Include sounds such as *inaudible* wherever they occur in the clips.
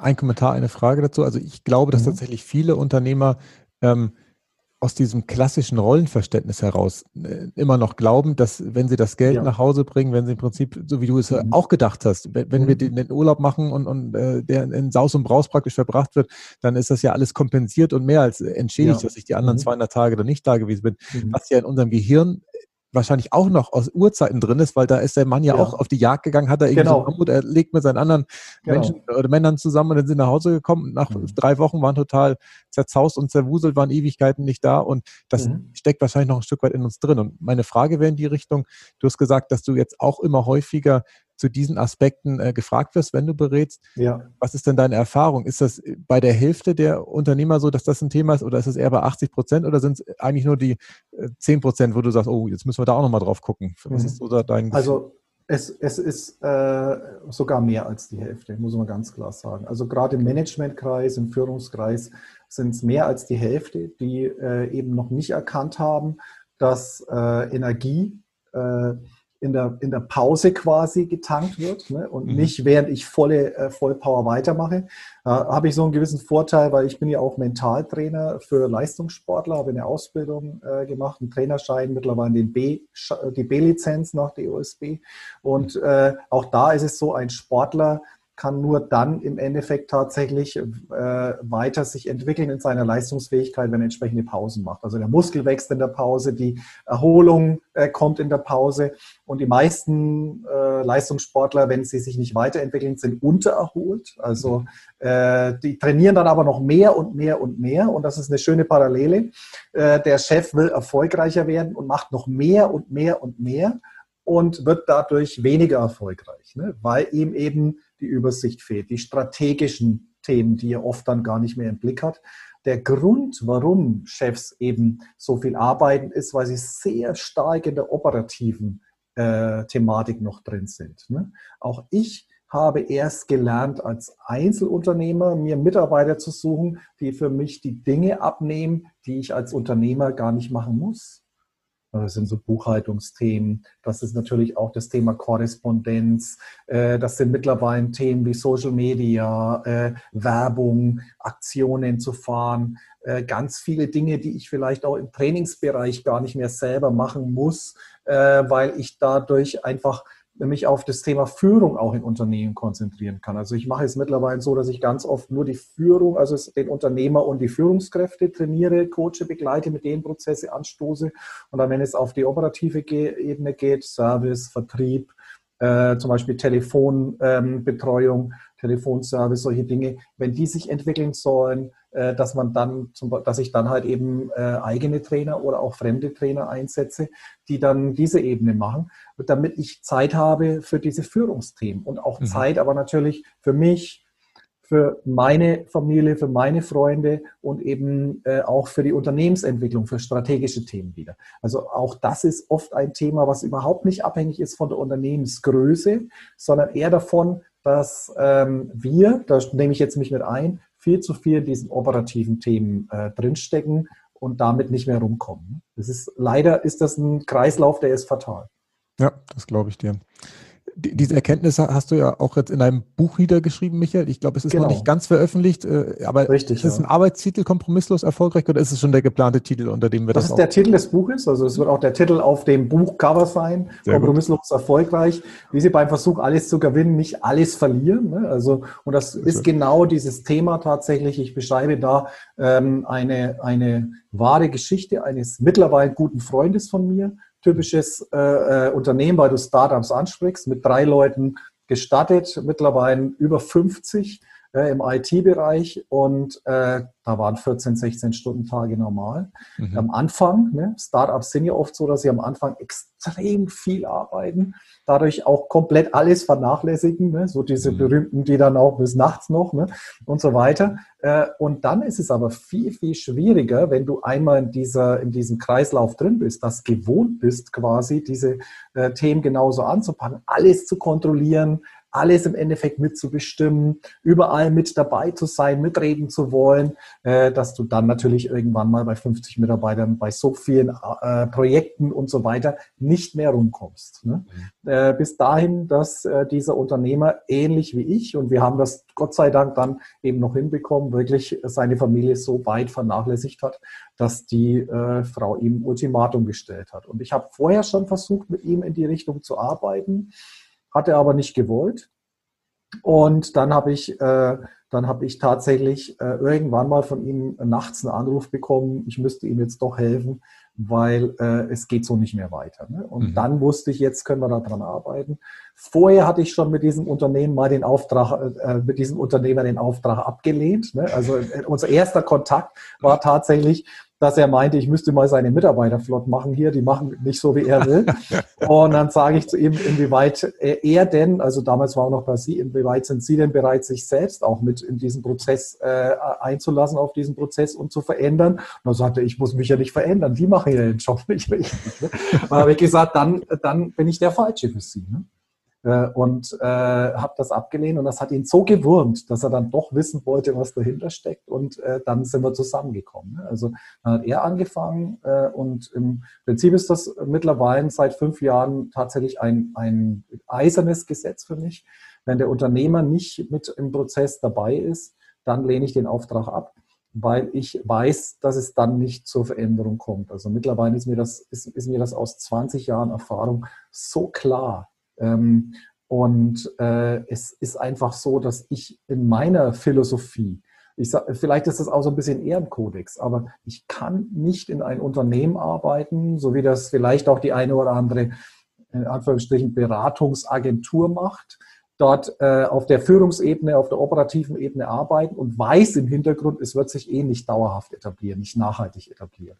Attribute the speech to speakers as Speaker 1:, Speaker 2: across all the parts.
Speaker 1: ein Kommentar, eine Frage dazu. Also ich glaube, dass mhm. tatsächlich viele Unternehmer ähm, aus diesem klassischen Rollenverständnis heraus äh, immer noch glauben, dass wenn sie das Geld ja. nach Hause bringen, wenn sie im Prinzip, so wie du es mhm. auch gedacht hast, wenn, wenn mhm. wir den, den, Urlaub machen und, und äh, der in Saus und Braus praktisch verbracht wird, dann ist das ja alles kompensiert und mehr als entschädigt, ja. dass ich die anderen mhm. 200 Tage da nicht da gewesen bin, mhm. was ja in unserem Gehirn wahrscheinlich auch noch aus Urzeiten drin ist, weil da ist der Mann ja, ja. auch auf die Jagd gegangen, hat er irgendwie genau. so Mammut, er legt mit seinen anderen genau. Menschen oder Männern zusammen und dann sind nach Hause gekommen. Und nach mhm. drei Wochen waren total zerzaust und zerwuselt, waren Ewigkeiten nicht da und das mhm. steckt wahrscheinlich noch ein Stück weit in uns drin. Und meine Frage wäre in die Richtung, du hast gesagt, dass du jetzt auch immer häufiger zu diesen Aspekten äh, gefragt wirst, wenn du berätst. Ja. Was ist denn deine Erfahrung? Ist das bei der Hälfte der Unternehmer so, dass das ein Thema ist oder ist es eher bei 80 Prozent oder sind es eigentlich nur die äh, 10 Prozent, wo du sagst, oh, jetzt müssen wir da auch nochmal drauf gucken? Was
Speaker 2: mhm. ist so dein Gefühl? Also es, es ist äh, sogar mehr als die Hälfte, muss man ganz klar sagen. Also gerade im Managementkreis, im Führungskreis sind es mehr als die Hälfte, die äh, eben noch nicht erkannt haben, dass äh, Energie äh, in der, in der Pause quasi getankt wird ne? und mhm. nicht während ich volle äh, Vollpower weitermache. Äh, habe ich so einen gewissen Vorteil, weil ich bin ja auch Mentaltrainer für Leistungssportler, habe eine Ausbildung äh, gemacht, einen Trainerschein, mittlerweile den B, die B-Lizenz nach der OSB. Und äh, auch da ist es so, ein Sportler kann nur dann im Endeffekt tatsächlich äh, weiter sich entwickeln in seiner Leistungsfähigkeit, wenn er entsprechende Pausen macht. Also der Muskel wächst in der Pause, die Erholung äh, kommt in der Pause und die meisten äh, Leistungssportler, wenn sie sich nicht weiterentwickeln, sind untererholt. Also äh, die trainieren dann aber noch mehr und mehr und mehr und das ist eine schöne Parallele. Äh, der Chef will erfolgreicher werden und macht noch mehr und mehr und mehr und wird dadurch weniger erfolgreich, ne? weil ihm eben die Übersicht fehlt, die strategischen Themen, die er oft dann gar nicht mehr im Blick hat. Der Grund, warum Chefs eben so viel arbeiten, ist, weil sie sehr stark in der operativen äh, Thematik noch drin sind. Ne? Auch ich habe erst gelernt, als Einzelunternehmer mir Mitarbeiter zu suchen, die für mich die Dinge abnehmen, die ich als Unternehmer gar nicht machen muss. Das sind so Buchhaltungsthemen. Das ist natürlich auch das Thema Korrespondenz. Äh, das sind mittlerweile Themen wie Social Media, äh, Werbung, Aktionen zu fahren. Äh, ganz viele Dinge, die ich vielleicht auch im Trainingsbereich gar nicht mehr selber machen muss, weil ich dadurch einfach mich auf das Thema Führung auch in Unternehmen konzentrieren kann. Also ich mache es mittlerweile so, dass ich ganz oft nur die Führung, also den Unternehmer und die Führungskräfte trainiere, coache, begleite, mit denen Prozesse anstoße. Und dann, wenn es auf die operative Ebene geht, Service, Vertrieb, äh, zum Beispiel Telefonbetreuung, ähm, Telefonservice, solche Dinge, wenn die sich entwickeln sollen, dass man dann, zum, dass ich dann halt eben äh, eigene Trainer oder auch fremde Trainer einsetze, die dann diese Ebene machen, damit ich Zeit habe für diese Führungsthemen und auch mhm. Zeit, aber natürlich für mich, für meine Familie, für meine Freunde und eben äh, auch für die Unternehmensentwicklung, für strategische Themen wieder. Also auch das ist oft ein Thema, was überhaupt nicht abhängig ist von der Unternehmensgröße, sondern eher davon, dass ähm, wir, da nehme ich jetzt mich mit ein, viel zu viel in diesen operativen Themen äh, drinstecken und damit nicht mehr rumkommen. Das ist, leider ist das ein Kreislauf, der ist fatal.
Speaker 1: Ja, das glaube ich dir diese Erkenntnisse hast du ja auch jetzt in einem Buch niedergeschrieben, Michael. Ich glaube, es ist genau. noch nicht ganz veröffentlicht, äh, aber Richtig, ist es ja. ein Arbeitstitel kompromisslos erfolgreich oder ist es schon der geplante Titel, unter dem wir das
Speaker 2: Das ist der Titel des Buches, also es wird auch der Titel auf dem Buchcover sein, Sehr kompromisslos gut. erfolgreich. Wie Sie beim Versuch, alles zu gewinnen, nicht alles verlieren. Ne? Also, und das ist, ist genau dieses Thema tatsächlich. Ich beschreibe da ähm, eine, eine wahre Geschichte eines mittlerweile guten Freundes von mir, typisches äh, äh, Unternehmen, weil du Startups ansprichst, mit drei Leuten gestartet, mittlerweile über 50 äh, im IT-Bereich und äh, da waren 14, 16 Stunden Tage normal. Mhm. Am Anfang, ne, Startups sind ja oft so, dass sie am Anfang extrem viel arbeiten, dadurch auch komplett alles vernachlässigen, ne, so diese mhm. berühmten, die dann auch bis nachts noch ne, und so weiter. Äh, und dann ist es aber viel, viel schwieriger, wenn du einmal in, dieser, in diesem Kreislauf drin bist, das gewohnt bist, quasi diese äh, Themen genauso anzupacken, alles zu kontrollieren, alles im Endeffekt mitzubestimmen, überall mit dabei zu sein, mitreden zu wollen, äh, dass du dann natürlich irgendwann mal bei 50 Mitarbeitern, bei so vielen äh, Projekten und so weiter nicht mehr rumkommst. Ne? Mhm. Äh, bis dahin, dass dieser Unternehmer ähnlich wie ich, und wir haben das Gott sei Dank dann eben noch hinbekommen, wirklich seine Familie so weit vernachlässigt hat, dass die Frau ihm Ultimatum gestellt hat. Und ich habe vorher schon versucht, mit ihm in die Richtung zu arbeiten, hatte aber nicht gewollt. Und dann habe ich, äh, dann habe ich tatsächlich äh, irgendwann mal von ihm nachts einen Anruf bekommen, ich müsste ihm jetzt doch helfen, weil äh, es geht so nicht mehr weiter. Ne? Und mhm. dann wusste ich, jetzt können wir daran arbeiten. Vorher hatte ich schon mit diesem Unternehmen mal den Auftrag, äh, mit diesem Unternehmer den Auftrag abgelehnt. Ne? Also äh, unser erster Kontakt war tatsächlich, dass er meinte, ich müsste mal seine Mitarbeiter flott machen hier, die machen nicht so, wie er will. *laughs* und dann sage ich zu ihm, inwieweit er denn, also damals war auch noch bei Sie, inwieweit sind Sie denn bereit, sich selbst auch mit in diesen Prozess äh, einzulassen, auf diesen Prozess und zu verändern? Und dann sagte er, ich muss mich ja nicht verändern, die machen ja den Job *laughs* nicht richtig. Ne? Dann habe ich gesagt, dann, dann bin ich der Falsche für Sie. Ne? Äh, und äh, habe das abgelehnt und das hat ihn so gewurmt, dass er dann doch wissen wollte, was dahinter steckt und äh, dann sind wir zusammengekommen. Ne? Also dann hat er angefangen äh, und im Prinzip ist das mittlerweile seit fünf Jahren tatsächlich ein, ein eisernes Gesetz für mich. Wenn der Unternehmer nicht mit im Prozess dabei ist, dann lehne ich den Auftrag ab weil ich weiß, dass es dann nicht zur Veränderung kommt. Also mittlerweile ist mir das, ist, ist mir das aus 20 Jahren Erfahrung so klar, ähm, und äh, es ist einfach so, dass ich in meiner Philosophie, ich sag, vielleicht ist das auch so ein bisschen Ehrenkodex, aber ich kann nicht in ein Unternehmen arbeiten, so wie das vielleicht auch die eine oder andere in Anführungsstrichen Beratungsagentur macht, dort äh, auf der Führungsebene, auf der operativen Ebene arbeiten und weiß im Hintergrund, es wird sich eh nicht dauerhaft etablieren, nicht nachhaltig etablieren.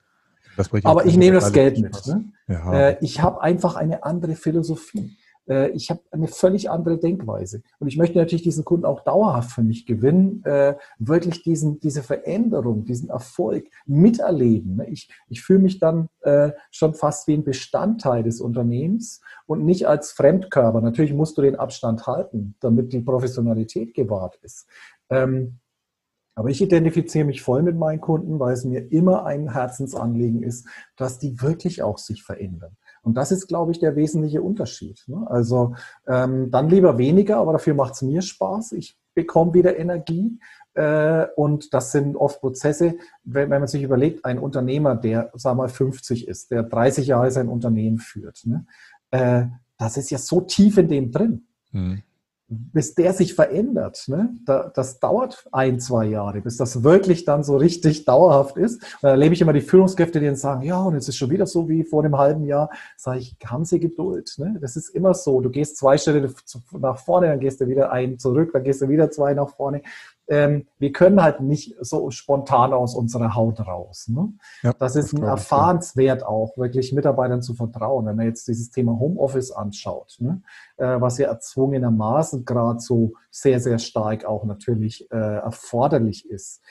Speaker 2: Aber ich nehme das Geld mit. Ne? Ja. Äh, ich habe einfach eine andere Philosophie. Äh, ich habe eine völlig andere Denkweise. Und ich möchte natürlich diesen Kunden auch dauerhaft für mich gewinnen, äh, wirklich diesen, diese Veränderung, diesen Erfolg miterleben. Ne? Ich, ich fühle mich dann äh, schon fast wie ein Bestandteil des Unternehmens und nicht als Fremdkörper. Natürlich musst du den Abstand halten, damit die Professionalität gewahrt ist. Ähm, aber ich identifiziere mich voll mit meinen Kunden, weil es mir immer ein Herzensanliegen ist, dass die wirklich auch sich verändern. Und das ist, glaube ich, der wesentliche Unterschied. Ne? Also ähm, dann lieber weniger, aber dafür macht es mir Spaß. Ich bekomme wieder Energie. Äh, und das sind oft Prozesse, wenn, wenn, man sich überlegt, ein Unternehmer, der, sagen wir mal, 50 ist, der 30 Jahre sein Unternehmen führt, ne? äh, das ist ja so tief in dem drin. Mhm bis der sich verändert, ne? Da, das dauert ein, zwei Jahre, bis das wirklich dann so richtig dauerhaft ist. Und da erlebe ich immer die Führungskräfte, die dann sagen, ja, und jetzt ist schon wieder so wie vor einem halben Jahr. Sage ich, haben Sie Geduld. Ne? Das ist immer so. Du gehst zwei Schritte nach vorne, dann gehst du wieder ein zurück, dann gehst du wieder zwei nach vorne ähm, wir können halt nicht so spontan aus unserer Haut raus. Ne? Ja, das ist das ein Erfahrenswert auch, wirklich Mitarbeitern zu vertrauen. Wenn man jetzt dieses Thema Homeoffice anschaut, ne? äh, was ja erzwungenermaßen gerade so sehr, sehr stark auch natürlich äh, erforderlich ist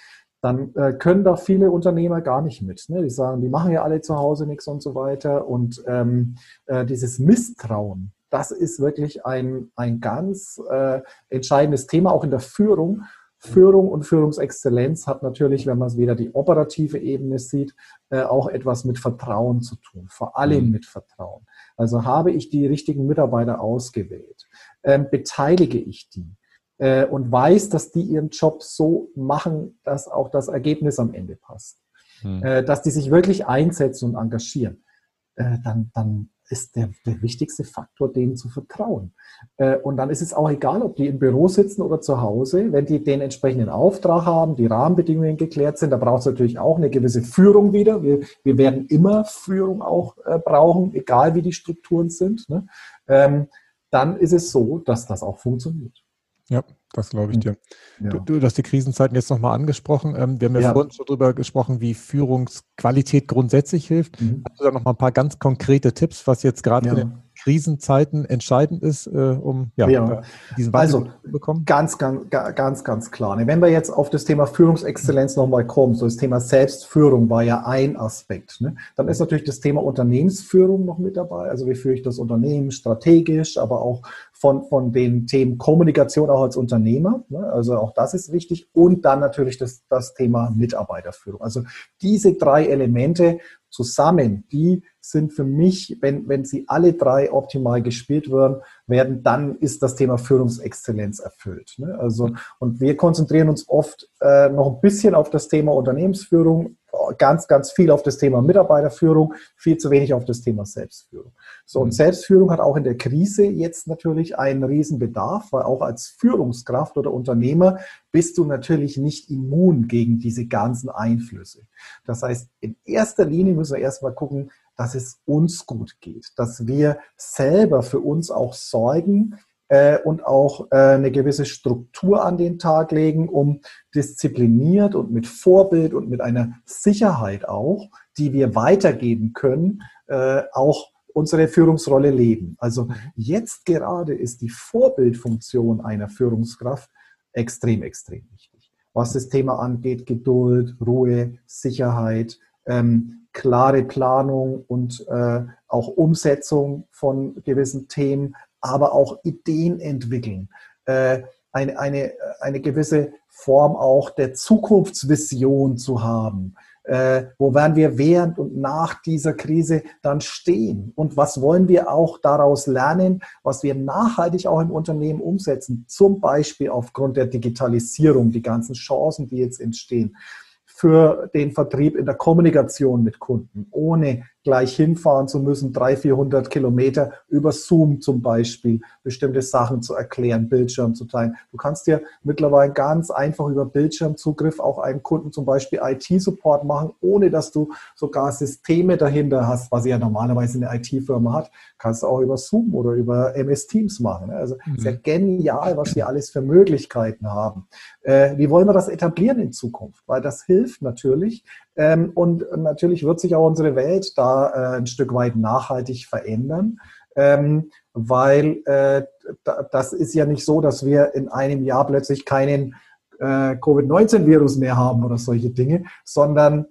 Speaker 2: dann äh, können da viele Unternehmer gar nicht mit. Ne? Die sagen, die machen ja alle zu Hause nichts und so weiter. Und ähm, äh, dieses Misstrauen, das ist wirklich ein, ein ganz äh, entscheidendes Thema, auch in der Führung. Führung und Führungsexzellenz hat natürlich, wenn man es wieder die operative Ebene sieht, äh, auch etwas mit Vertrauen zu tun, vor allem mhm. mit Vertrauen. Also habe ich die richtigen Mitarbeiter ausgewählt, ähm, beteilige ich die äh, und weiß, dass die ihren Job so machen, dass auch das Ergebnis am Ende passt, mhm. äh, dass die sich wirklich einsetzen und engagieren, dann, dann ist der, der wichtigste Faktor, denen zu vertrauen. Äh, und dann ist es auch egal, ob die im Büro sitzen oder zu Hause, wenn die den entsprechenden Auftrag haben, die Rahmenbedingungen geklärt sind, da braucht es natürlich auch eine gewisse Führung wieder. Wir, wir werden immer Führung auch äh, brauchen, egal wie die Strukturen sind. Ne? Ähm, dann ist es so, dass das auch funktioniert.
Speaker 1: Ja, das glaube ich hm. dir. Ja. Du, du, hast die Krisenzeiten jetzt nochmal angesprochen. Ähm, wir haben ja, ja, vorhin schon darüber gesprochen, wie Führungsqualität grundsätzlich hilft. Mhm. Hast du da nochmal ein paar ganz konkrete Tipps, was jetzt gerade ja. in den Krisenzeiten entscheidend ist, äh, um ja, ja.
Speaker 2: diesen Wandel also, zu bekommen? Ganz, ganz, ganz, ganz klar. Ne, wenn wir jetzt auf das Thema Führungsexzellenz nochmal kommen, so das Thema Selbstführung war ja ein Aspekt. Ne? Dann ist natürlich das Thema Unternehmensführung noch mit dabei. Also wie führe ich das Unternehmen strategisch, aber auch von, von den Themen Kommunikation auch als Unternehmer. Ne? Also auch das ist wichtig. Und dann natürlich das, das Thema Mitarbeiterführung. Also diese drei Elemente zusammen, die sind für mich, wenn, wenn sie alle drei optimal gespielt werden, werden, dann ist das Thema Führungsexzellenz erfüllt. Ne? Also, und wir konzentrieren uns oft äh, noch ein bisschen auf das Thema Unternehmensführung, ganz, ganz viel auf das Thema Mitarbeiterführung, viel zu wenig auf das Thema Selbstführung. So, und mhm. Selbstführung hat auch in der Krise jetzt natürlich einen Riesenbedarf, weil auch als Führungskraft oder Unternehmer bist du natürlich nicht immun gegen diese ganzen Einflüsse. Das heißt, in erster Linie müssen wir erstmal gucken, dass es uns gut geht, dass wir selber für uns auch sorgen, äh, und auch äh, eine gewisse Struktur an den Tag legen, um diszipliniert und mit Vorbild und mit einer Sicherheit auch, die wir weitergeben können, äh, auch unsere Führungsrolle leben. Also mhm. jetzt gerade ist die Vorbildfunktion einer Führungskraft extrem, extrem wichtig. Was das Thema angeht, Geduld, Ruhe, Sicherheit, ähm, klare Planung und äh, auch Umsetzung von gewissen Themen, aber auch Ideen entwickeln. Äh, eine, eine, eine gewisse Form auch der Zukunftsvision zu haben. Äh, wo werden wir während und nach dieser Krise dann stehen? Und was wollen wir auch daraus lernen, was wir nachhaltig auch im Unternehmen umsetzen? Zum Beispiel aufgrund der Digitalisierung, die ganzen Chancen, die jetzt entstehen für den Vertrieb in der Kommunikation mit Kunden, ohne gleich hinfahren zu müssen, 300, 400 Kilometer über Zoom zum Beispiel, bestimmte Sachen zu erklären, Bildschirm zu teilen. Du kannst dir mittlerweile ganz einfach über Bildschirmzugriff auch einem Kunden zum Beispiel IT-Support machen, ohne dass du sogar Systeme dahinter hast, was ja normalerweise eine IT-Firma hat. Kannst du auch über Zoom oder über MS Teams machen. Also mhm. sehr genial, was wir alles für Möglichkeiten haben. Äh, wie wollen wir das etablieren in Zukunft? Weil das hilft natürlich, und natürlich wird sich auch unsere Welt da äh, ein Stück weit nachhaltig verändern, ähm, weil äh, das ist ja nicht so, dass wir in einem Jahr plötzlich keinen äh, Covid-19-Virus mehr haben oder solche Dinge, sondern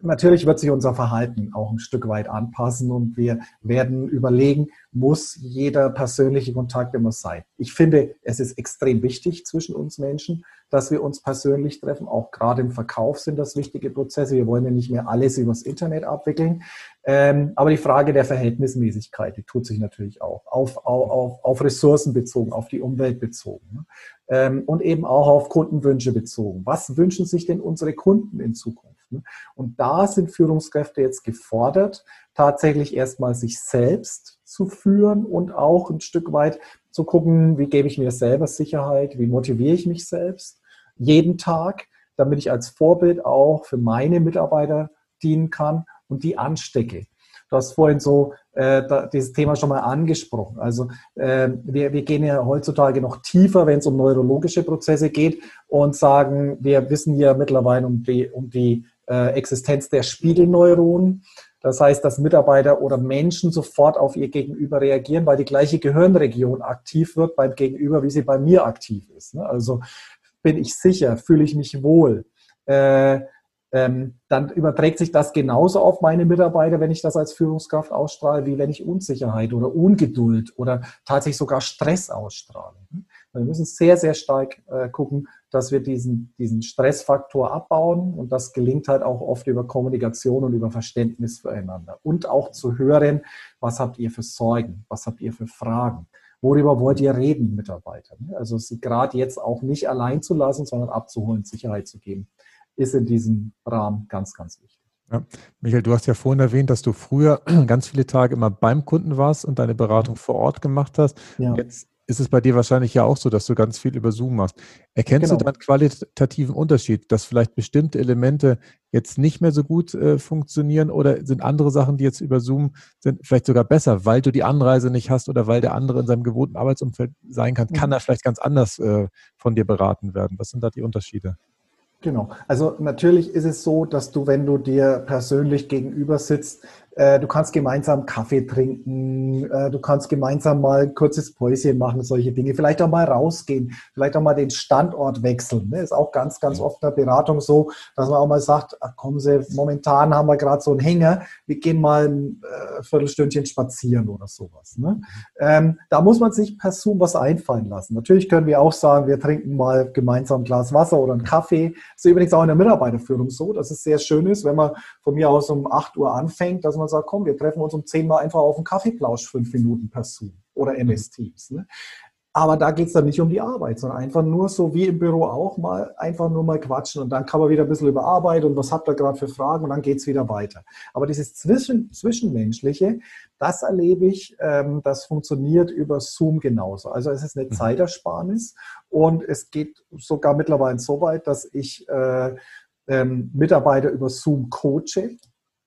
Speaker 2: natürlich wird sich unser Verhalten auch ein Stück weit anpassen und wir werden überlegen, muss jeder persönliche Kontakt immer sein. Ich finde, es ist extrem wichtig zwischen uns Menschen, dass wir uns persönlich treffen. Auch gerade im Verkauf sind das wichtige Prozesse. Wir wollen ja nicht mehr alles übers Internet abwickeln. Ähm, aber die Frage der Verhältnismäßigkeit, die tut sich natürlich auch. Auf, auf, auf Ressourcen bezogen, auf die Umwelt bezogen. Ne? Ähm, und eben auch auf Kundenwünsche bezogen. Was wünschen sich denn unsere Kunden in Zukunft? Ne? Und da sind Führungskräfte jetzt gefordert, tatsächlich erstmal sich selbst zu führen und auch ein Stück weit zu gucken, wie gebe ich mir selber Sicherheit, wie motiviere ich mich selbst jeden Tag, damit ich als Vorbild auch für meine Mitarbeiter dienen kann und die anstecke. Du hast vorhin so äh, dieses Thema schon mal angesprochen. Also äh, wir, wir gehen ja heutzutage noch tiefer, wenn es um neurologische Prozesse geht und sagen, wir wissen ja mittlerweile um die, um die äh, Existenz der Spiegelneuronen. Das heißt, dass Mitarbeiter oder Menschen sofort auf ihr Gegenüber reagieren, weil die gleiche Gehirnregion aktiv wird beim Gegenüber, wie sie bei mir aktiv ist. Ne? Also bin ich sicher, fühle ich mich wohl. Äh, ähm, dann überträgt sich das genauso auf meine Mitarbeiter, wenn ich das als Führungskraft ausstrahle, wie wenn ich Unsicherheit oder Ungeduld oder tatsächlich sogar Stress ausstrahle. Wir müssen sehr, sehr stark äh, gucken, dass wir diesen, diesen Stressfaktor abbauen und das gelingt halt auch oft über Kommunikation und über Verständnis füreinander und auch zu hören, was habt ihr für Sorgen, was habt ihr für Fragen. Worüber wollt ihr reden, Mitarbeiter? Also sie gerade jetzt auch nicht allein zu lassen, sondern abzuholen, Sicherheit zu geben ist in diesem Rahmen ganz, ganz wichtig.
Speaker 1: Ja. Michael, du hast ja vorhin erwähnt, dass du früher *clears throat* ganz viele Tage immer beim Kunden warst und deine Beratung vor Ort gemacht hast. Ja. Jetzt ist es bei dir wahrscheinlich ja auch so, dass du ganz viel über Zoom machst. Erkennst genau. du dann qualitativen Unterschied, dass vielleicht bestimmte Elemente jetzt nicht mehr so gut äh, funktionieren oder sind andere Sachen, die jetzt über Zoom sind, vielleicht sogar besser, weil du die Anreise nicht hast oder weil der andere in seinem gewohnten Arbeitsumfeld sein kann, kann mhm. er vielleicht ganz anders äh, von dir beraten werden. Was sind da die Unterschiede?
Speaker 2: Genau. Also natürlich ist es so, dass du, wenn du dir persönlich gegenüber sitzt, du kannst gemeinsam Kaffee trinken, äh, du kannst gemeinsam mal ein kurzes Päuschen machen, solche Dinge. Vielleicht auch mal rausgehen, vielleicht auch mal den Standort wechseln. Ne? Ist auch ganz, ganz oft in der Beratung so, dass man auch mal sagt, ach, kommen Sie, momentan haben wir gerade so einen Hänger, wir gehen mal ein äh, Viertelstündchen spazieren oder sowas. Ne? Ähm, da muss man sich per Zoom was einfallen lassen. Natürlich können wir auch sagen, wir trinken mal gemeinsam ein Glas Wasser oder einen Kaffee. Das ist übrigens auch in der Mitarbeiterführung so, dass es sehr schön ist, wenn man von mir aus um 8 Uhr anfängt, dass man man sagt, komm, wir treffen uns um 10 Mal einfach auf einen Kaffeeplausch, fünf Minuten per Zoom oder MS Teams. Ne? Aber da geht es dann nicht um die Arbeit, sondern einfach nur so wie im Büro auch mal, einfach nur mal quatschen und dann kann man wieder ein bisschen über Arbeit und was habt ihr gerade für Fragen und dann geht es wieder weiter. Aber dieses Zwischen, Zwischenmenschliche, das erlebe ich, ähm, das funktioniert über Zoom genauso. Also es ist eine mhm. Zeitersparnis und es geht sogar mittlerweile so weit, dass ich äh, ähm, Mitarbeiter über Zoom coache.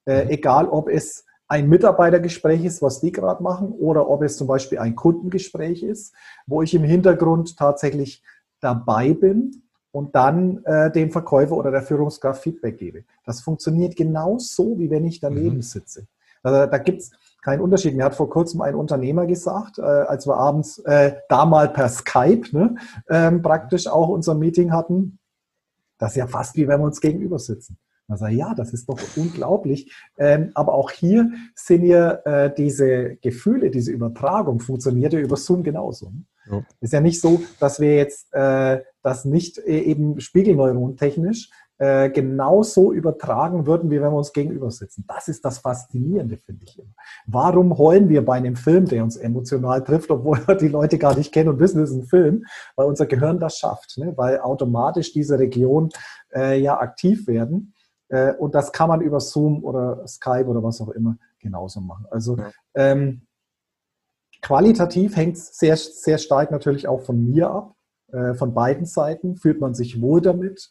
Speaker 2: Äh, mhm. egal, ob es ein Mitarbeitergespräch ist, was die gerade machen, oder ob es zum Beispiel ein Kundengespräch ist, wo ich im Hintergrund tatsächlich dabei bin und dann äh, dem Verkäufer oder der Führungskraft Feedback gebe. Das funktioniert genauso, wie wenn ich daneben mhm. sitze. Also, da gibt es keinen Unterschied. Mir hat vor kurzem ein Unternehmer gesagt, äh, als wir abends äh, da mal per Skype ne, ähm, praktisch auch unser Meeting hatten, das ist ja fast wie wenn wir uns gegenüber sitzen. Man sagt, ja, das ist doch unglaublich. Ähm, aber auch hier sind ja äh, diese Gefühle, diese Übertragung funktioniert ja über Zoom genauso. Ja. Ist ja nicht so, dass wir jetzt äh, das nicht äh, eben spiegelneurontechnisch äh, genauso übertragen würden, wie wenn wir uns gegenüber sitzen. Das ist das Faszinierende, finde ich immer. Warum heulen wir bei einem Film, der uns emotional trifft, obwohl wir die Leute gar nicht kennen und wissen, es ist ein Film? Weil unser Gehirn das schafft, ne? weil automatisch diese Regionen äh, ja aktiv werden. Äh, und das kann man über Zoom oder Skype oder was auch immer genauso machen. Also ja. ähm, qualitativ hängt es sehr, sehr stark natürlich auch von mir ab, äh, von beiden Seiten. Fühlt man sich wohl damit?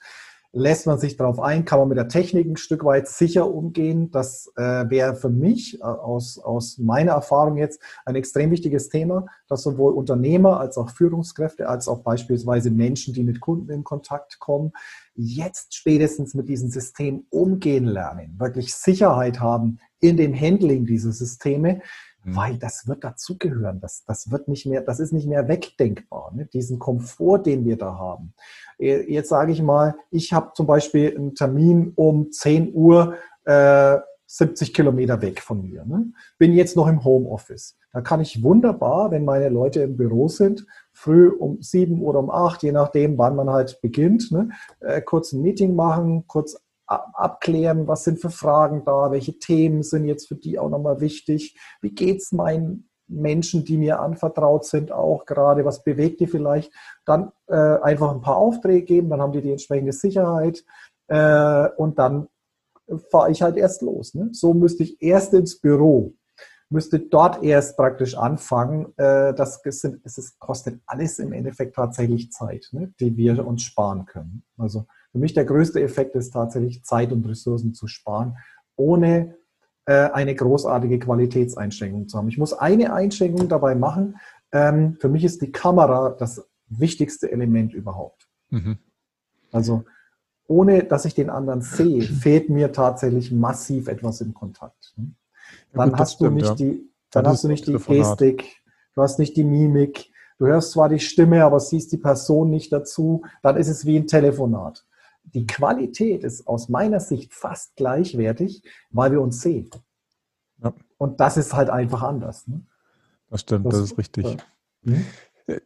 Speaker 2: Lässt man sich darauf ein, kann man mit der Technik ein Stück weit sicher umgehen. Das äh, wäre für mich äh, aus, aus meiner Erfahrung jetzt ein extrem wichtiges Thema, dass sowohl Unternehmer als auch Führungskräfte, als auch beispielsweise Menschen, die mit Kunden in Kontakt kommen, jetzt spätestens mit diesem System umgehen lernen, wirklich Sicherheit haben in dem Handling dieser Systeme. Weil das wird dazugehören. Das, das wird nicht mehr, das ist nicht mehr wegdenkbar, ne? diesen Komfort, den wir da haben. Äh, jetzt sage ich mal, ich habe zum Beispiel einen Termin um 10 Uhr, äh, 70 Kilometer weg von mir. Ne? Bin jetzt noch im Homeoffice. Da kann ich wunderbar, wenn meine Leute im Büro sind, früh um sieben oder um acht, je nachdem, wann man halt beginnt, ne, äh, kurz ein Meeting machen, kurz abklären, was sind für Fragen da, welche Themen sind jetzt für die auch nochmal wichtig, wie geht es meinen Menschen, die mir anvertraut sind, auch gerade, was bewegt die vielleicht, dann äh, einfach ein paar Aufträge geben, dann haben die die entsprechende Sicherheit äh, und dann fahre ich halt erst los. Ne? So müsste ich erst ins Büro, müsste dort erst praktisch anfangen. Äh, das, sind, es kostet alles im Endeffekt tatsächlich Zeit, ne? die wir uns sparen können. Also für mich der größte Effekt ist tatsächlich Zeit und Ressourcen zu sparen, ohne äh, eine großartige Qualitätseinschränkung zu haben. Ich muss eine Einschränkung dabei machen. Ähm, für mich ist die Kamera das wichtigste Element überhaupt. Mhm. Also ohne dass ich den anderen sehe, fehlt mir tatsächlich massiv etwas im Kontakt. Hm? Dann gut, hast stimmt, du nicht ja. die, dann hast du nicht die Gestik, du hast nicht die Mimik, du hörst zwar die Stimme, aber siehst die Person nicht dazu, dann ist es wie ein Telefonat die Qualität ist aus meiner Sicht fast gleichwertig, weil wir uns sehen. Ja. Und das ist halt einfach anders. Ne?
Speaker 1: Das stimmt, das, das ist richtig. Ja. Hm?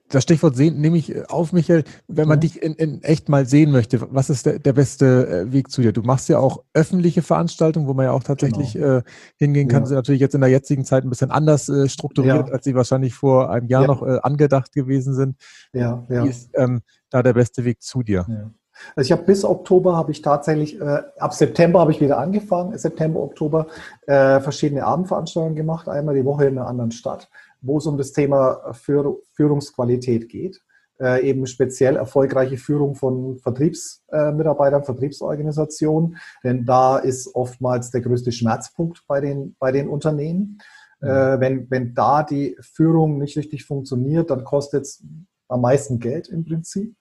Speaker 1: Das Stichwort sehen nehme ich auf, Michael. Wenn man ja. dich in, in, echt mal sehen möchte, was ist der, der, beste äh, Weg zu dir? Du machst ja auch öffentliche Veranstaltungen, wo man ja auch tatsächlich genau. äh, hingehen kann. Ja. Sind natürlich jetzt in der jetzigen Zeit ein bisschen anders äh, strukturiert, ja. als sie wahrscheinlich vor einem Jahr noch äh, angedacht gewesen sind. Ja, ja. Wie ist ähm, da der beste Weg zu dir?
Speaker 2: Also ich habe bis Oktober habe ich tatsächlich, äh, ab September habe ich wieder angefangen, September, Oktober, äh, verschiedene Abendveranstaltungen gemacht, einmal die Woche in einer anderen Stadt, wo es um das Thema Führ Führungsqualität geht. Äh, eben speziell erfolgreiche Führung von Vertriebsmitarbeitern, Vertriebsorganisationen, denn da ist oftmals der größte Schmerzpunkt bei den, bei den Unternehmen. Mhm. Äh, wenn, wenn da die Führung nicht richtig funktioniert, dann kostet es am meisten Geld im Prinzip.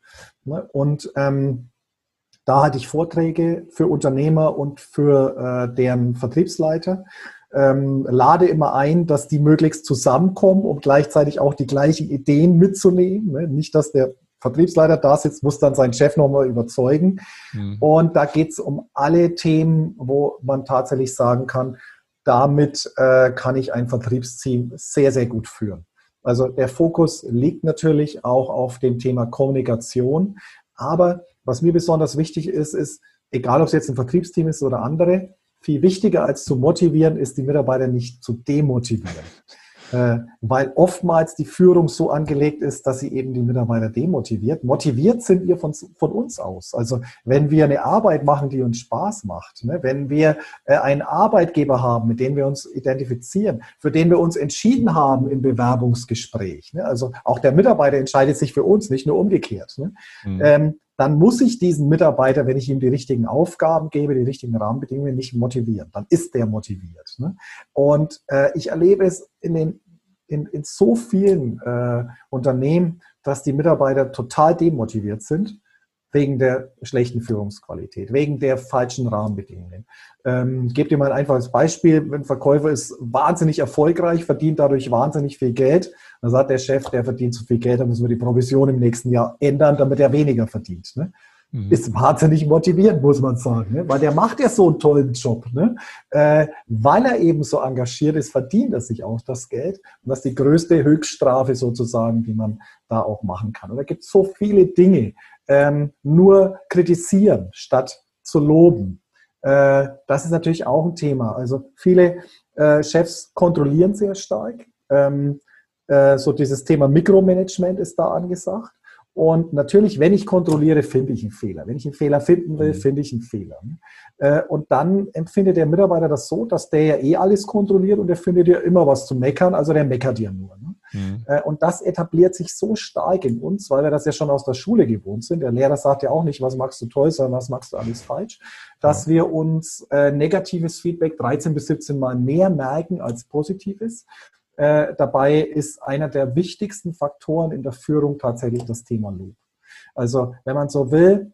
Speaker 2: Ne? Und ähm, da hatte ich Vorträge für Unternehmer und für äh, deren Vertriebsleiter. ähm, lade immer ein, dass die möglichst zusammenkommen, um gleichzeitig auch die gleichen Ideen mitzunehmen. Ne? Nicht, dass der Vertriebsleiter da sitzt, muss dann seinen Chef nochmal überzeugen. Mhm. Und da geht es um alle Themen, wo man tatsächlich sagen kann, damit äh, kann ich ein Vertriebsteam sehr, sehr gut führen. Also der Fokus liegt natürlich auch auf dem Thema Kommunikation. Aber was mir besonders wichtig ist, ist, egal ob es jetzt ein Vertriebsteam ist oder andere, viel wichtiger als zu motivieren, ist die Mitarbeiter nicht zu demotivieren. Äh, weil oftmals die Führung so angelegt ist, dass sie eben die Mitarbeiter demotiviert. Motiviert sind wir von, von uns aus. Also wenn wir eine Arbeit machen, die uns Spaß macht, ne? wenn wir äh, einen Arbeitgeber haben, mit dem wir uns identifizieren, für den wir uns entschieden haben im Bewerbungsgespräch, ne? also auch der Mitarbeiter entscheidet sich für uns, nicht nur umgekehrt. Ne? Mhm. Ähm, dann muss ich diesen Mitarbeiter, wenn ich ihm die richtigen Aufgaben gebe, die richtigen Rahmenbedingungen, nicht motivieren. Dann ist der motiviert. Ne? Und äh, ich erlebe es in, den, in, in so vielen äh, Unternehmen, dass die Mitarbeiter total demotiviert sind wegen der schlechten Führungsqualität, wegen der falschen Rahmenbedingungen. Ähm, gebe dir mal ein einfaches Beispiel. Ein Verkäufer ist wahnsinnig erfolgreich, verdient dadurch wahnsinnig viel Geld. Dann sagt der Chef, der verdient zu viel Geld, dann müssen wir die Provision im nächsten Jahr ändern, damit er weniger verdient. Ne? Mhm. Ist wahnsinnig motivierend, muss man sagen, ne? weil der macht ja so einen tollen Job. Ne? Äh, weil er eben so engagiert ist, verdient er sich auch das Geld. Und das ist die größte Höchststrafe sozusagen, die man da auch machen kann. Und da gibt es so viele Dinge, ähm, nur kritisieren statt zu loben. Äh, das ist natürlich auch ein Thema. Also viele äh, Chefs kontrollieren sehr stark. Ähm, äh, so dieses Thema Mikromanagement ist da angesagt. Und natürlich, wenn ich kontrolliere, finde ich einen Fehler. Wenn ich einen Fehler finden will, mhm. finde ich einen Fehler. Äh, und dann empfindet der Mitarbeiter das so, dass der ja eh alles kontrolliert und der findet ja immer was zu meckern, also der meckert ja nur. Ne? Mhm. Äh, und das etabliert sich so stark in uns, weil wir das ja schon aus der Schule gewohnt sind. Der Lehrer sagt ja auch nicht, was magst du toll, sondern was magst du alles falsch. Dass ja. wir uns äh, negatives Feedback 13 bis 17 Mal mehr merken als positives. Äh, dabei ist einer der wichtigsten Faktoren in der Führung tatsächlich das Thema Lob. Also wenn man so will,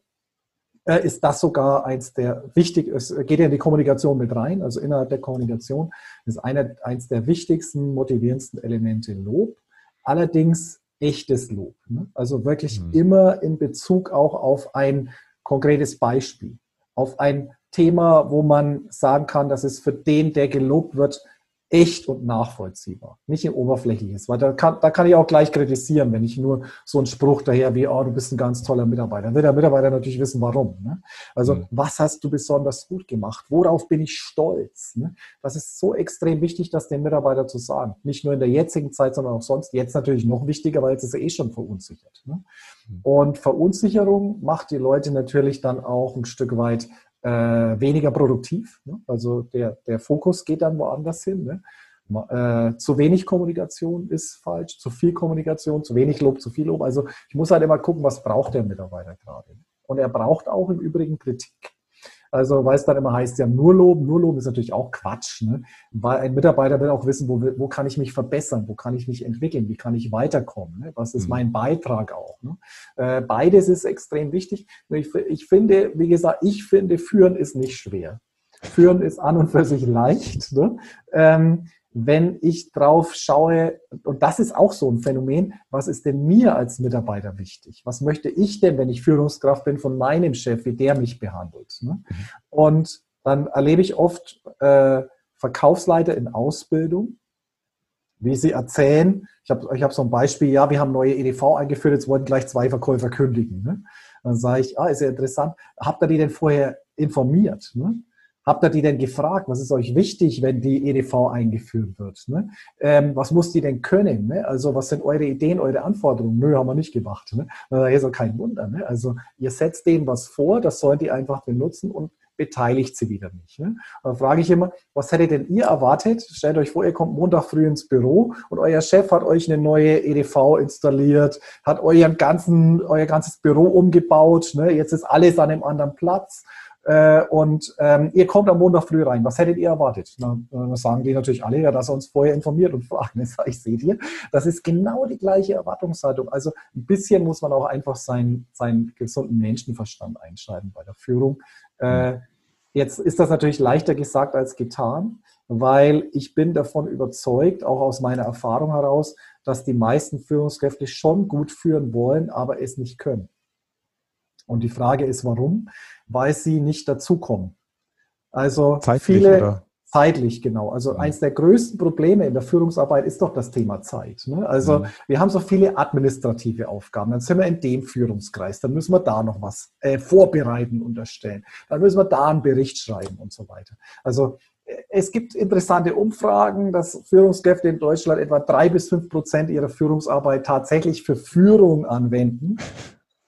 Speaker 2: äh, ist das sogar eins der wichtig, es geht ja in die Kommunikation mit rein, also innerhalb der Kommunikation ist einer, eins der wichtigsten, motivierendsten Elemente Lob. Allerdings echtes Lob. Ne? Also wirklich mhm. immer in Bezug auch auf ein konkretes Beispiel, auf ein Thema, wo man sagen kann, dass es für den, der gelobt wird, echt und nachvollziehbar, nicht ein oberflächliches, weil da kann, da kann ich auch gleich kritisieren, wenn ich nur so einen Spruch daher wie, oh, du bist ein ganz toller Mitarbeiter. Dann will der Mitarbeiter natürlich wissen, warum. Ne? Also, mhm. was hast du besonders gut gemacht? Worauf bin ich stolz? Ne? Das ist so extrem wichtig, das dem Mitarbeiter zu sagen. Nicht nur in der jetzigen Zeit, sondern auch sonst. Jetzt natürlich noch wichtiger, weil jetzt ist er eh schon verunsichert. Ne? Mhm. Und Verunsicherung macht die Leute natürlich dann auch ein Stück weit äh, weniger produktiv. Ne? Also der, der Fokus geht dann woanders hin. Ne? Äh, zu wenig Kommunikation ist falsch, zu viel Kommunikation, zu wenig Lob, zu viel Lob. Also ich muss halt immer gucken, was braucht der Mitarbeiter gerade. Und er braucht auch im Übrigen Kritik. Also, weil es dann immer heißt, ja, nur loben, nur loben ist natürlich auch Quatsch. Ne? Weil ein Mitarbeiter will auch wissen, wo, wo kann ich mich verbessern, wo kann ich mich entwickeln, wie kann ich weiterkommen, ne? was ist mhm. mein Beitrag auch. Ne? Äh, beides ist extrem wichtig. Ich, ich finde, wie gesagt, ich finde, führen ist nicht schwer. Führen ist an und für sich leicht. Ne? Ähm, wenn ich drauf schaue, und das ist auch so ein Phänomen, was ist denn mir als Mitarbeiter wichtig? Was möchte ich denn, wenn ich Führungskraft bin, von meinem Chef, wie der mich behandelt? Ne? Mhm. Und dann erlebe ich oft äh, Verkaufsleiter in Ausbildung, wie sie erzählen, ich habe ich hab so ein Beispiel, ja, wir haben neue EDV eingeführt, jetzt wollten gleich zwei Verkäufer kündigen. Ne? Dann sage ich, ah, ist ja interessant, habt ihr die denn vorher informiert? Ne? Habt ihr die denn gefragt, was ist euch wichtig, wenn die EDV eingeführt wird? Ne? Ähm, was muss die denn können? Ne? Also was sind eure Ideen, eure Anforderungen? Nö, haben wir nicht gemacht. Ne? Da ist auch kein Wunder. Ne? Also ihr setzt denen was vor, das sollen die einfach benutzen und beteiligt sie wieder nicht. Ne? Dann frage ich immer, was hättet denn ihr erwartet? Stellt euch vor, ihr kommt Montag früh ins Büro und euer Chef hat euch eine neue EDV installiert, hat euren ganzen, euer ganzes Büro umgebaut, ne? jetzt ist alles an einem anderen Platz äh, und ähm, ihr kommt am Montag früh rein. Was hättet ihr erwartet? Na, dann sagen die natürlich alle, ja, dass er uns vorher informiert und fragen. *laughs* Das ich seht ihr, das ist genau die gleiche Erwartungshaltung. Also ein bisschen muss man auch einfach seinen, seinen gesunden Menschenverstand einschalten bei der Führung. Äh, jetzt ist das natürlich leichter gesagt als getan. weil ich bin davon überzeugt, auch aus meiner Erfahrung heraus, dass die meisten Führungskräfte schon gut führen wollen, aber es nicht können. Und die Frage ist, warum? Weil sie nicht dazukommen. Also Zeitlich, viele, oder? Zeitlich, genau. Also mhm. eins der größten Probleme in der Führungsarbeit ist doch das Thema Zeit. Ne? Also mhm. wir haben so viele administrative Aufgaben. Dann sind wir in dem Führungskreis. Dann müssen wir da noch was äh, vorbereiten und erstellen. Dann müssen wir da einen Bericht schreiben und so weiter. Also äh, es gibt interessante Umfragen, dass Führungskräfte in Deutschland etwa drei bis fünf Prozent ihrer Führungsarbeit tatsächlich für Führung anwenden.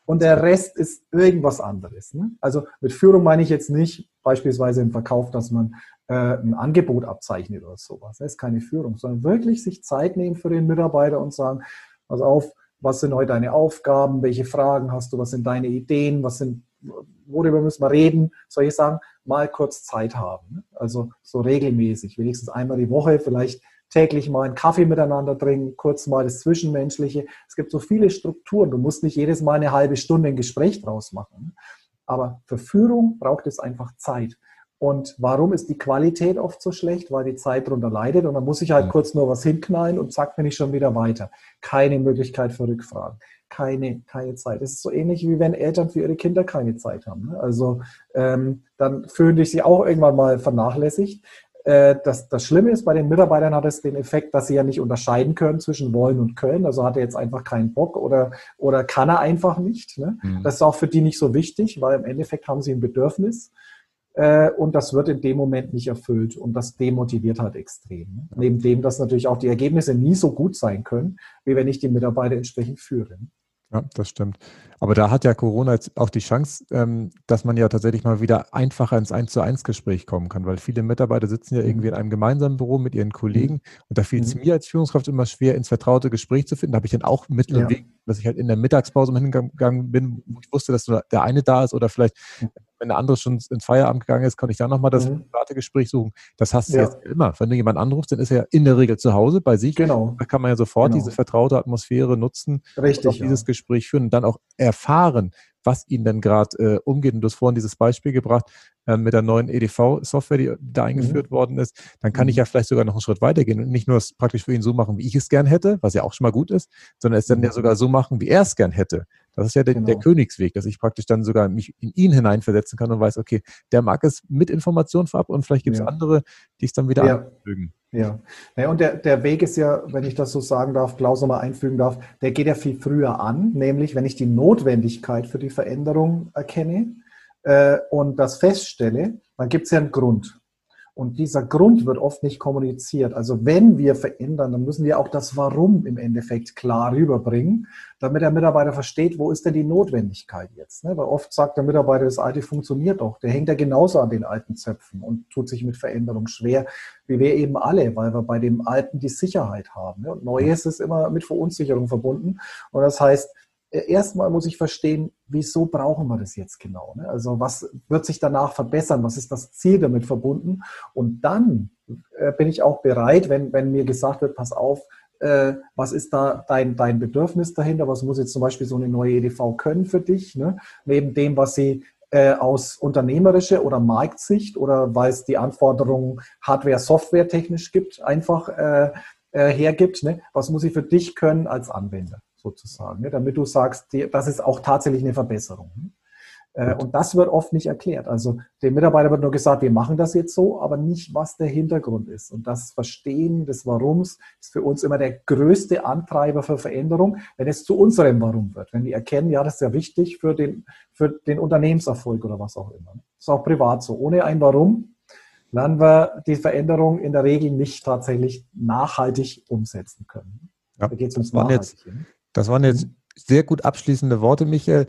Speaker 2: Und der Rest ist irgendwas anderes. Ne? Also mit Führung meine ich jetzt nicht beispielsweise im Verkauf, dass man äh, ein Angebot abzeichnet oder sowas. Das ist keine Führung, sondern wirklich sich Zeit nehmen für den Mitarbeiter und sagen, pass auf, was sind heute deine Aufgaben, welche Fragen hast du, was sind deine Ideen, was sind, worüber müssen wir reden, soll ich sagen, mal kurz Zeit haben. Also so regelmäßig, wenigstens einmal die Woche, vielleicht täglich mal einen Kaffee miteinander trinken, kurz mal das Zwischenmenschliche. Es gibt so viele Strukturen. Du musst nicht jedes Mal eine halbe Stunde ein Gespräch draus machen. Aber für Führung braucht es einfach Zeit. Und warum ist die Qualität oft so schlecht? Weil die Zeit darunter leidet und dann muss ich halt ja. kurz nur was hinknallen und zack, bin ich schon wieder weiter. Keine Möglichkeit für Rückfragen. Keine, keine Zeit. Es ist so ähnlich wie wenn Eltern für ihre Kinder keine Zeit haben. Ne? Also ähm, dann fühlen sich sie auch irgendwann mal vernachlässigt. Äh, das, das Schlimme ist, bei den Mitarbeitern hat es den Effekt, dass sie ja nicht unterscheiden können zwischen wollen und können. Also hat er jetzt einfach keinen Bock oder, oder kann er einfach nicht. Ne? Mhm. Das ist auch für die nicht so wichtig, weil im Endeffekt haben sie ein Bedürfnis. Äh, und das wird in dem Moment nicht erfüllt und das demotiviert halt extrem. Ne? Neben dem, dass natürlich auch die Ergebnisse nie so gut sein können, wie wenn ich die Mitarbeiter entsprechend führe.
Speaker 1: Ja, das stimmt. Aber da hat ja Corona jetzt auch die Chance, ähm, dass man ja tatsächlich mal wieder einfacher ins 1 zu 1 Gespräch kommen kann, weil viele Mitarbeiter sitzen ja irgendwie in einem gemeinsamen Büro mit ihren Kollegen mhm. und da fiel es mhm. mir als Führungskraft immer schwer, ins vertraute Gespräch zu finden. Da habe ich dann auch Mittel und ja. Weg, dass ich halt in der Mittagspause mal hingegangen bin, wo ich wusste, dass nur der eine da ist oder vielleicht wenn der andere schon ins Feierabend gegangen ist, konnte ich dann nochmal das mhm. private Gespräch suchen. Das hast du ja. jetzt immer. Wenn du jemanden anrufst, dann ist er in der Regel zu Hause bei sich.
Speaker 2: Genau.
Speaker 1: Da kann man ja sofort genau. diese vertraute Atmosphäre nutzen
Speaker 2: Richtig,
Speaker 1: und auch dieses Gespräch führen und dann auch erfahren, was ihnen denn gerade äh, umgeht. Und du hast vorhin dieses Beispiel gebracht äh, mit der neuen EDV-Software, die da eingeführt mhm. worden ist. Dann kann mhm. ich ja vielleicht sogar noch einen Schritt weitergehen und nicht nur es praktisch für ihn so machen, wie ich es gern hätte, was ja auch schon mal gut ist, sondern es dann ja mhm. sogar so machen, wie er es gern hätte. Das ist ja der, genau. der, Königsweg, dass ich praktisch dann sogar mich in ihn hineinversetzen kann und weiß, okay, der mag es mit Informationen vorab und vielleicht gibt es ja. andere, die es dann wieder
Speaker 2: ja. mögen. Ja, ja und der, der Weg ist ja, wenn ich das so sagen darf, Klaus nochmal einfügen darf, der geht ja viel früher an, nämlich wenn ich die Notwendigkeit für die Veränderung erkenne äh, und das feststelle, dann gibt es ja einen Grund. Und dieser Grund wird oft nicht kommuniziert. Also wenn wir verändern, dann müssen wir auch das Warum im Endeffekt klar rüberbringen, damit der Mitarbeiter versteht, wo ist denn die Notwendigkeit jetzt. Ne? Weil oft sagt der Mitarbeiter, das Alte funktioniert doch. Der hängt ja genauso an den alten Zöpfen und tut sich mit Veränderung schwer, wie wir eben alle, weil wir bei dem Alten die Sicherheit haben. Ne? Und Neues ist immer mit Verunsicherung verbunden. Und das heißt, erstmal muss ich verstehen, wieso brauchen wir das jetzt genau? Ne? Also was wird sich danach verbessern? Was ist das Ziel damit verbunden? Und dann äh, bin ich auch bereit, wenn, wenn mir gesagt wird, pass auf, äh, was ist da dein, dein Bedürfnis dahinter? Was muss jetzt zum Beispiel so eine neue EDV können für dich? Ne? Neben dem, was sie äh, aus unternehmerischer oder Marktsicht oder weil es die Anforderungen Hardware-Software technisch gibt, einfach äh, äh, hergibt. Ne? Was muss sie für dich können als Anwender? Sozusagen, ne? damit du sagst, das ist auch tatsächlich eine Verbesserung. Ne? Äh, und das wird oft nicht erklärt. Also dem Mitarbeiter wird nur gesagt, wir machen das jetzt so, aber nicht, was der Hintergrund ist. Und das Verstehen des Warums ist für uns immer der größte Antreiber für Veränderung, wenn es zu unserem Warum wird. Wenn wir erkennen, ja, das ist ja wichtig für den, für den Unternehmenserfolg oder was auch immer. Das ist auch privat so. Ohne ein Warum werden wir die Veränderung in der Regel nicht tatsächlich nachhaltig umsetzen können.
Speaker 1: Ja, da geht es ums Nachhaltige. Das waren jetzt sehr gut abschließende Worte, Michael.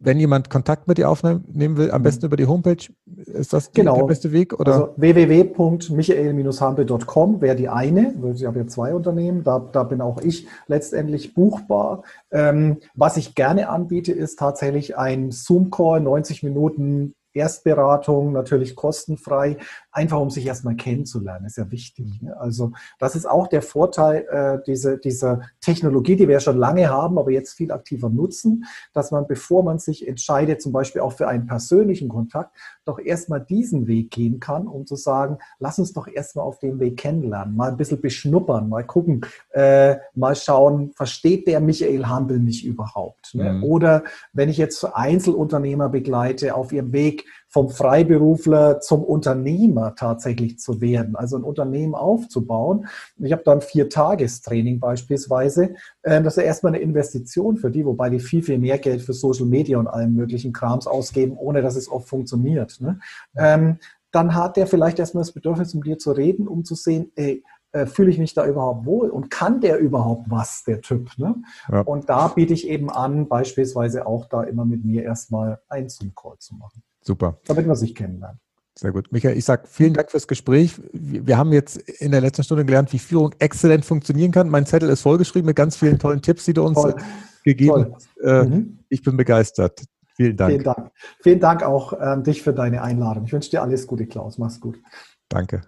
Speaker 1: Wenn jemand Kontakt mit dir aufnehmen will, am mhm. besten über die Homepage, ist das die,
Speaker 2: genau.
Speaker 1: der beste Weg?
Speaker 2: Oder? Also www.michael-hampe.com wäre die eine. Ich habe ja zwei Unternehmen, da, da bin auch ich letztendlich buchbar. Ähm, was ich gerne anbiete, ist tatsächlich ein Zoom-Call, 90 Minuten Erstberatung natürlich kostenfrei, einfach um sich erstmal kennenzulernen, ist ja wichtig. Ne? Also das ist auch der Vorteil äh, diese, dieser Technologie, die wir ja schon lange haben, aber jetzt viel aktiver nutzen, dass man, bevor man sich entscheidet, zum Beispiel auch für einen persönlichen Kontakt, doch erstmal diesen Weg gehen kann, um zu sagen, lass uns doch erstmal auf dem Weg kennenlernen, mal ein bisschen beschnuppern, mal gucken, äh, mal schauen, versteht der Michael Hampel mich überhaupt? Ne? Mhm. Oder wenn ich jetzt Einzelunternehmer begleite auf ihrem Weg vom Freiberufler zum Unternehmer tatsächlich zu werden, also ein Unternehmen aufzubauen. Ich habe dann vier Tagestraining beispielsweise. Ähm, das ist erstmal eine Investition für die, wobei die viel, viel mehr Geld für Social Media und allen möglichen Krams ausgeben, ohne dass es oft funktioniert. Ne? Ähm, dann hat der vielleicht erstmal das Bedürfnis, mit dir zu reden, um zu sehen, ey, äh, fühle ich mich da überhaupt wohl und kann der überhaupt was, der Typ? Ne? Ja. Und da biete ich eben an, beispielsweise auch da immer mit mir erstmal einen Zoom-Call zu machen.
Speaker 1: Super.
Speaker 2: Damit man sich kennenlernt.
Speaker 1: Sehr gut. Michael, ich sage vielen Dank fürs Gespräch. Wir haben jetzt in der letzten Stunde gelernt, wie Führung exzellent funktionieren kann. Mein Zettel ist vollgeschrieben mit ganz vielen tollen Tipps, die du uns Toll. gegeben hast. Äh, mhm. Ich bin begeistert. Vielen Dank.
Speaker 2: Vielen Dank. Vielen Dank auch an ähm, dich für deine Einladung. Ich wünsche dir alles Gute, Klaus. Mach's gut.
Speaker 1: Danke.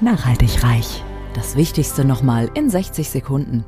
Speaker 3: Nachhaltig reich. Das Wichtigste nochmal in 60 Sekunden.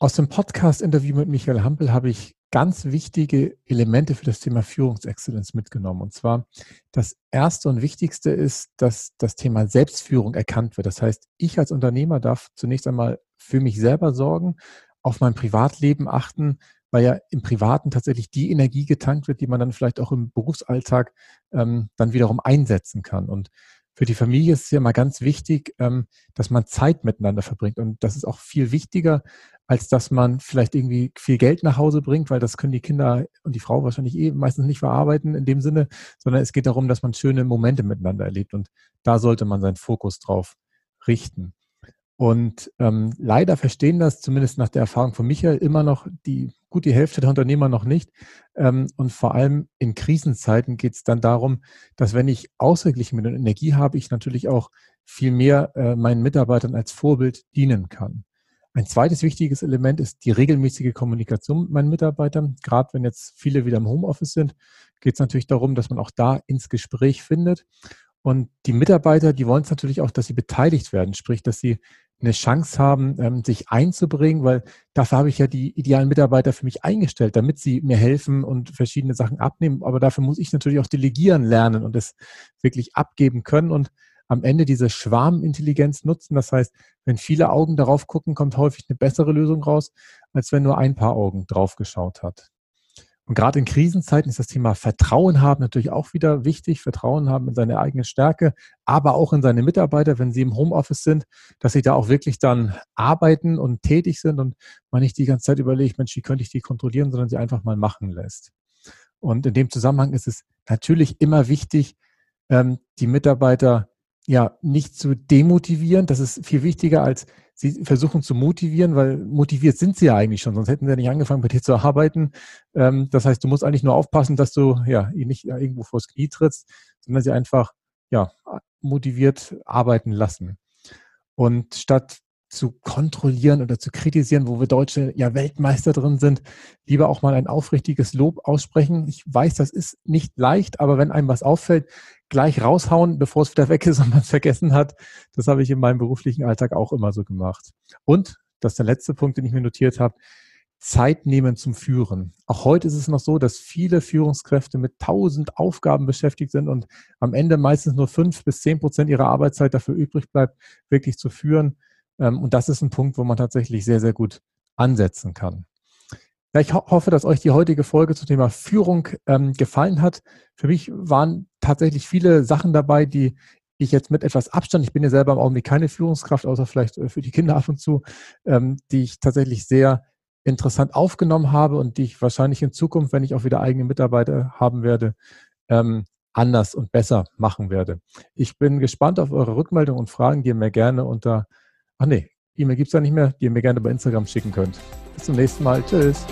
Speaker 1: Aus dem Podcast-Interview mit Michael Hampel habe ich ganz wichtige Elemente für das Thema Führungsexzellenz mitgenommen. Und zwar das erste und wichtigste ist, dass das Thema Selbstführung erkannt wird. Das heißt, ich als Unternehmer darf zunächst einmal für mich selber sorgen, auf mein Privatleben achten, weil ja im Privaten tatsächlich die Energie getankt wird, die man dann vielleicht auch im Berufsalltag ähm, dann wiederum einsetzen kann. Und für die Familie ist es ja mal ganz wichtig, ähm, dass man Zeit miteinander verbringt. Und das ist auch viel wichtiger, als dass man vielleicht irgendwie viel Geld nach Hause bringt, weil das können die Kinder und die Frau wahrscheinlich eh meistens nicht verarbeiten in dem Sinne, sondern es geht darum, dass man schöne Momente miteinander erlebt. Und da sollte man seinen Fokus drauf richten. Und ähm, leider verstehen das, zumindest nach der Erfahrung von Michael, immer noch die, gut die Hälfte der Unternehmer noch nicht. Ähm, und vor allem in Krisenzeiten geht es dann darum, dass wenn ich ausgeglichen bin und Energie habe, ich natürlich auch viel mehr äh, meinen Mitarbeitern als Vorbild dienen kann. Ein zweites wichtiges Element ist die regelmäßige Kommunikation mit meinen Mitarbeitern. Gerade wenn jetzt viele wieder im Homeoffice sind, geht es natürlich darum, dass man auch da ins Gespräch findet. Und die Mitarbeiter, die wollen es natürlich auch, dass sie beteiligt werden, sprich, dass sie eine Chance haben, ähm, sich einzubringen, weil dafür habe ich ja die idealen Mitarbeiter für mich eingestellt, damit sie mir helfen und verschiedene Sachen abnehmen. Aber dafür muss ich natürlich auch delegieren lernen und es wirklich abgeben können und am Ende diese Schwarmintelligenz nutzen. Das heißt, wenn viele Augen darauf gucken, kommt häufig eine bessere Lösung raus, als wenn nur ein paar Augen drauf geschaut hat. Und gerade in Krisenzeiten ist das Thema Vertrauen haben natürlich auch wieder wichtig. Vertrauen haben in seine eigene Stärke, aber auch in seine Mitarbeiter, wenn sie im Homeoffice sind, dass sie da auch wirklich dann arbeiten und tätig sind und man nicht die ganze Zeit überlegt, Mensch, wie könnte ich die kontrollieren, sondern sie einfach mal machen lässt. Und in dem Zusammenhang ist es natürlich immer wichtig, ähm, die Mitarbeiter ja nicht zu demotivieren. Das ist viel wichtiger als sie versuchen zu motivieren, weil motiviert sind sie ja eigentlich schon, sonst hätten sie ja nicht angefangen, bei dir zu arbeiten. Ähm, das heißt, du musst eigentlich nur aufpassen, dass du ja ihn nicht irgendwo vors Knie trittst, sondern sie einfach ja motiviert arbeiten lassen. Und statt zu kontrollieren oder zu kritisieren, wo wir Deutsche ja Weltmeister drin sind, lieber auch mal ein aufrichtiges Lob aussprechen. Ich weiß, das ist nicht leicht, aber wenn einem was auffällt, gleich raushauen, bevor es wieder weg ist und man es vergessen hat. Das habe ich in meinem beruflichen Alltag auch immer so gemacht. Und, das ist der letzte Punkt, den ich mir notiert habe, Zeit nehmen zum Führen. Auch heute ist es noch so, dass viele Führungskräfte mit tausend Aufgaben beschäftigt sind und am Ende meistens nur fünf bis zehn Prozent ihrer Arbeitszeit dafür übrig bleibt, wirklich zu führen. Ähm, und das ist ein Punkt, wo man tatsächlich sehr, sehr gut ansetzen kann. Ja, ich ho hoffe, dass euch die heutige Folge zum Thema Führung ähm, gefallen hat. Für mich waren tatsächlich viele Sachen dabei, die ich jetzt mit etwas Abstand, ich bin ja selber im Augenblick keine Führungskraft, außer vielleicht äh, für die Kinder ab und zu, ähm, die ich tatsächlich sehr interessant aufgenommen habe und die ich wahrscheinlich in Zukunft, wenn ich auch wieder eigene Mitarbeiter haben werde, ähm, anders und besser machen werde. Ich bin gespannt auf eure Rückmeldungen und Fragen, die ihr mir gerne unter Ach nee, E-Mail gibt es da nicht mehr, die ihr mir gerne bei Instagram schicken könnt. Bis zum nächsten Mal. Tschüss.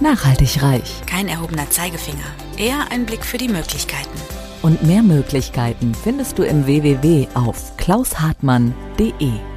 Speaker 3: Nachhaltig reich.
Speaker 4: Kein erhobener Zeigefinger. Eher ein Blick für die Möglichkeiten.
Speaker 3: Und mehr Möglichkeiten findest du im www auf klaushartmann.de.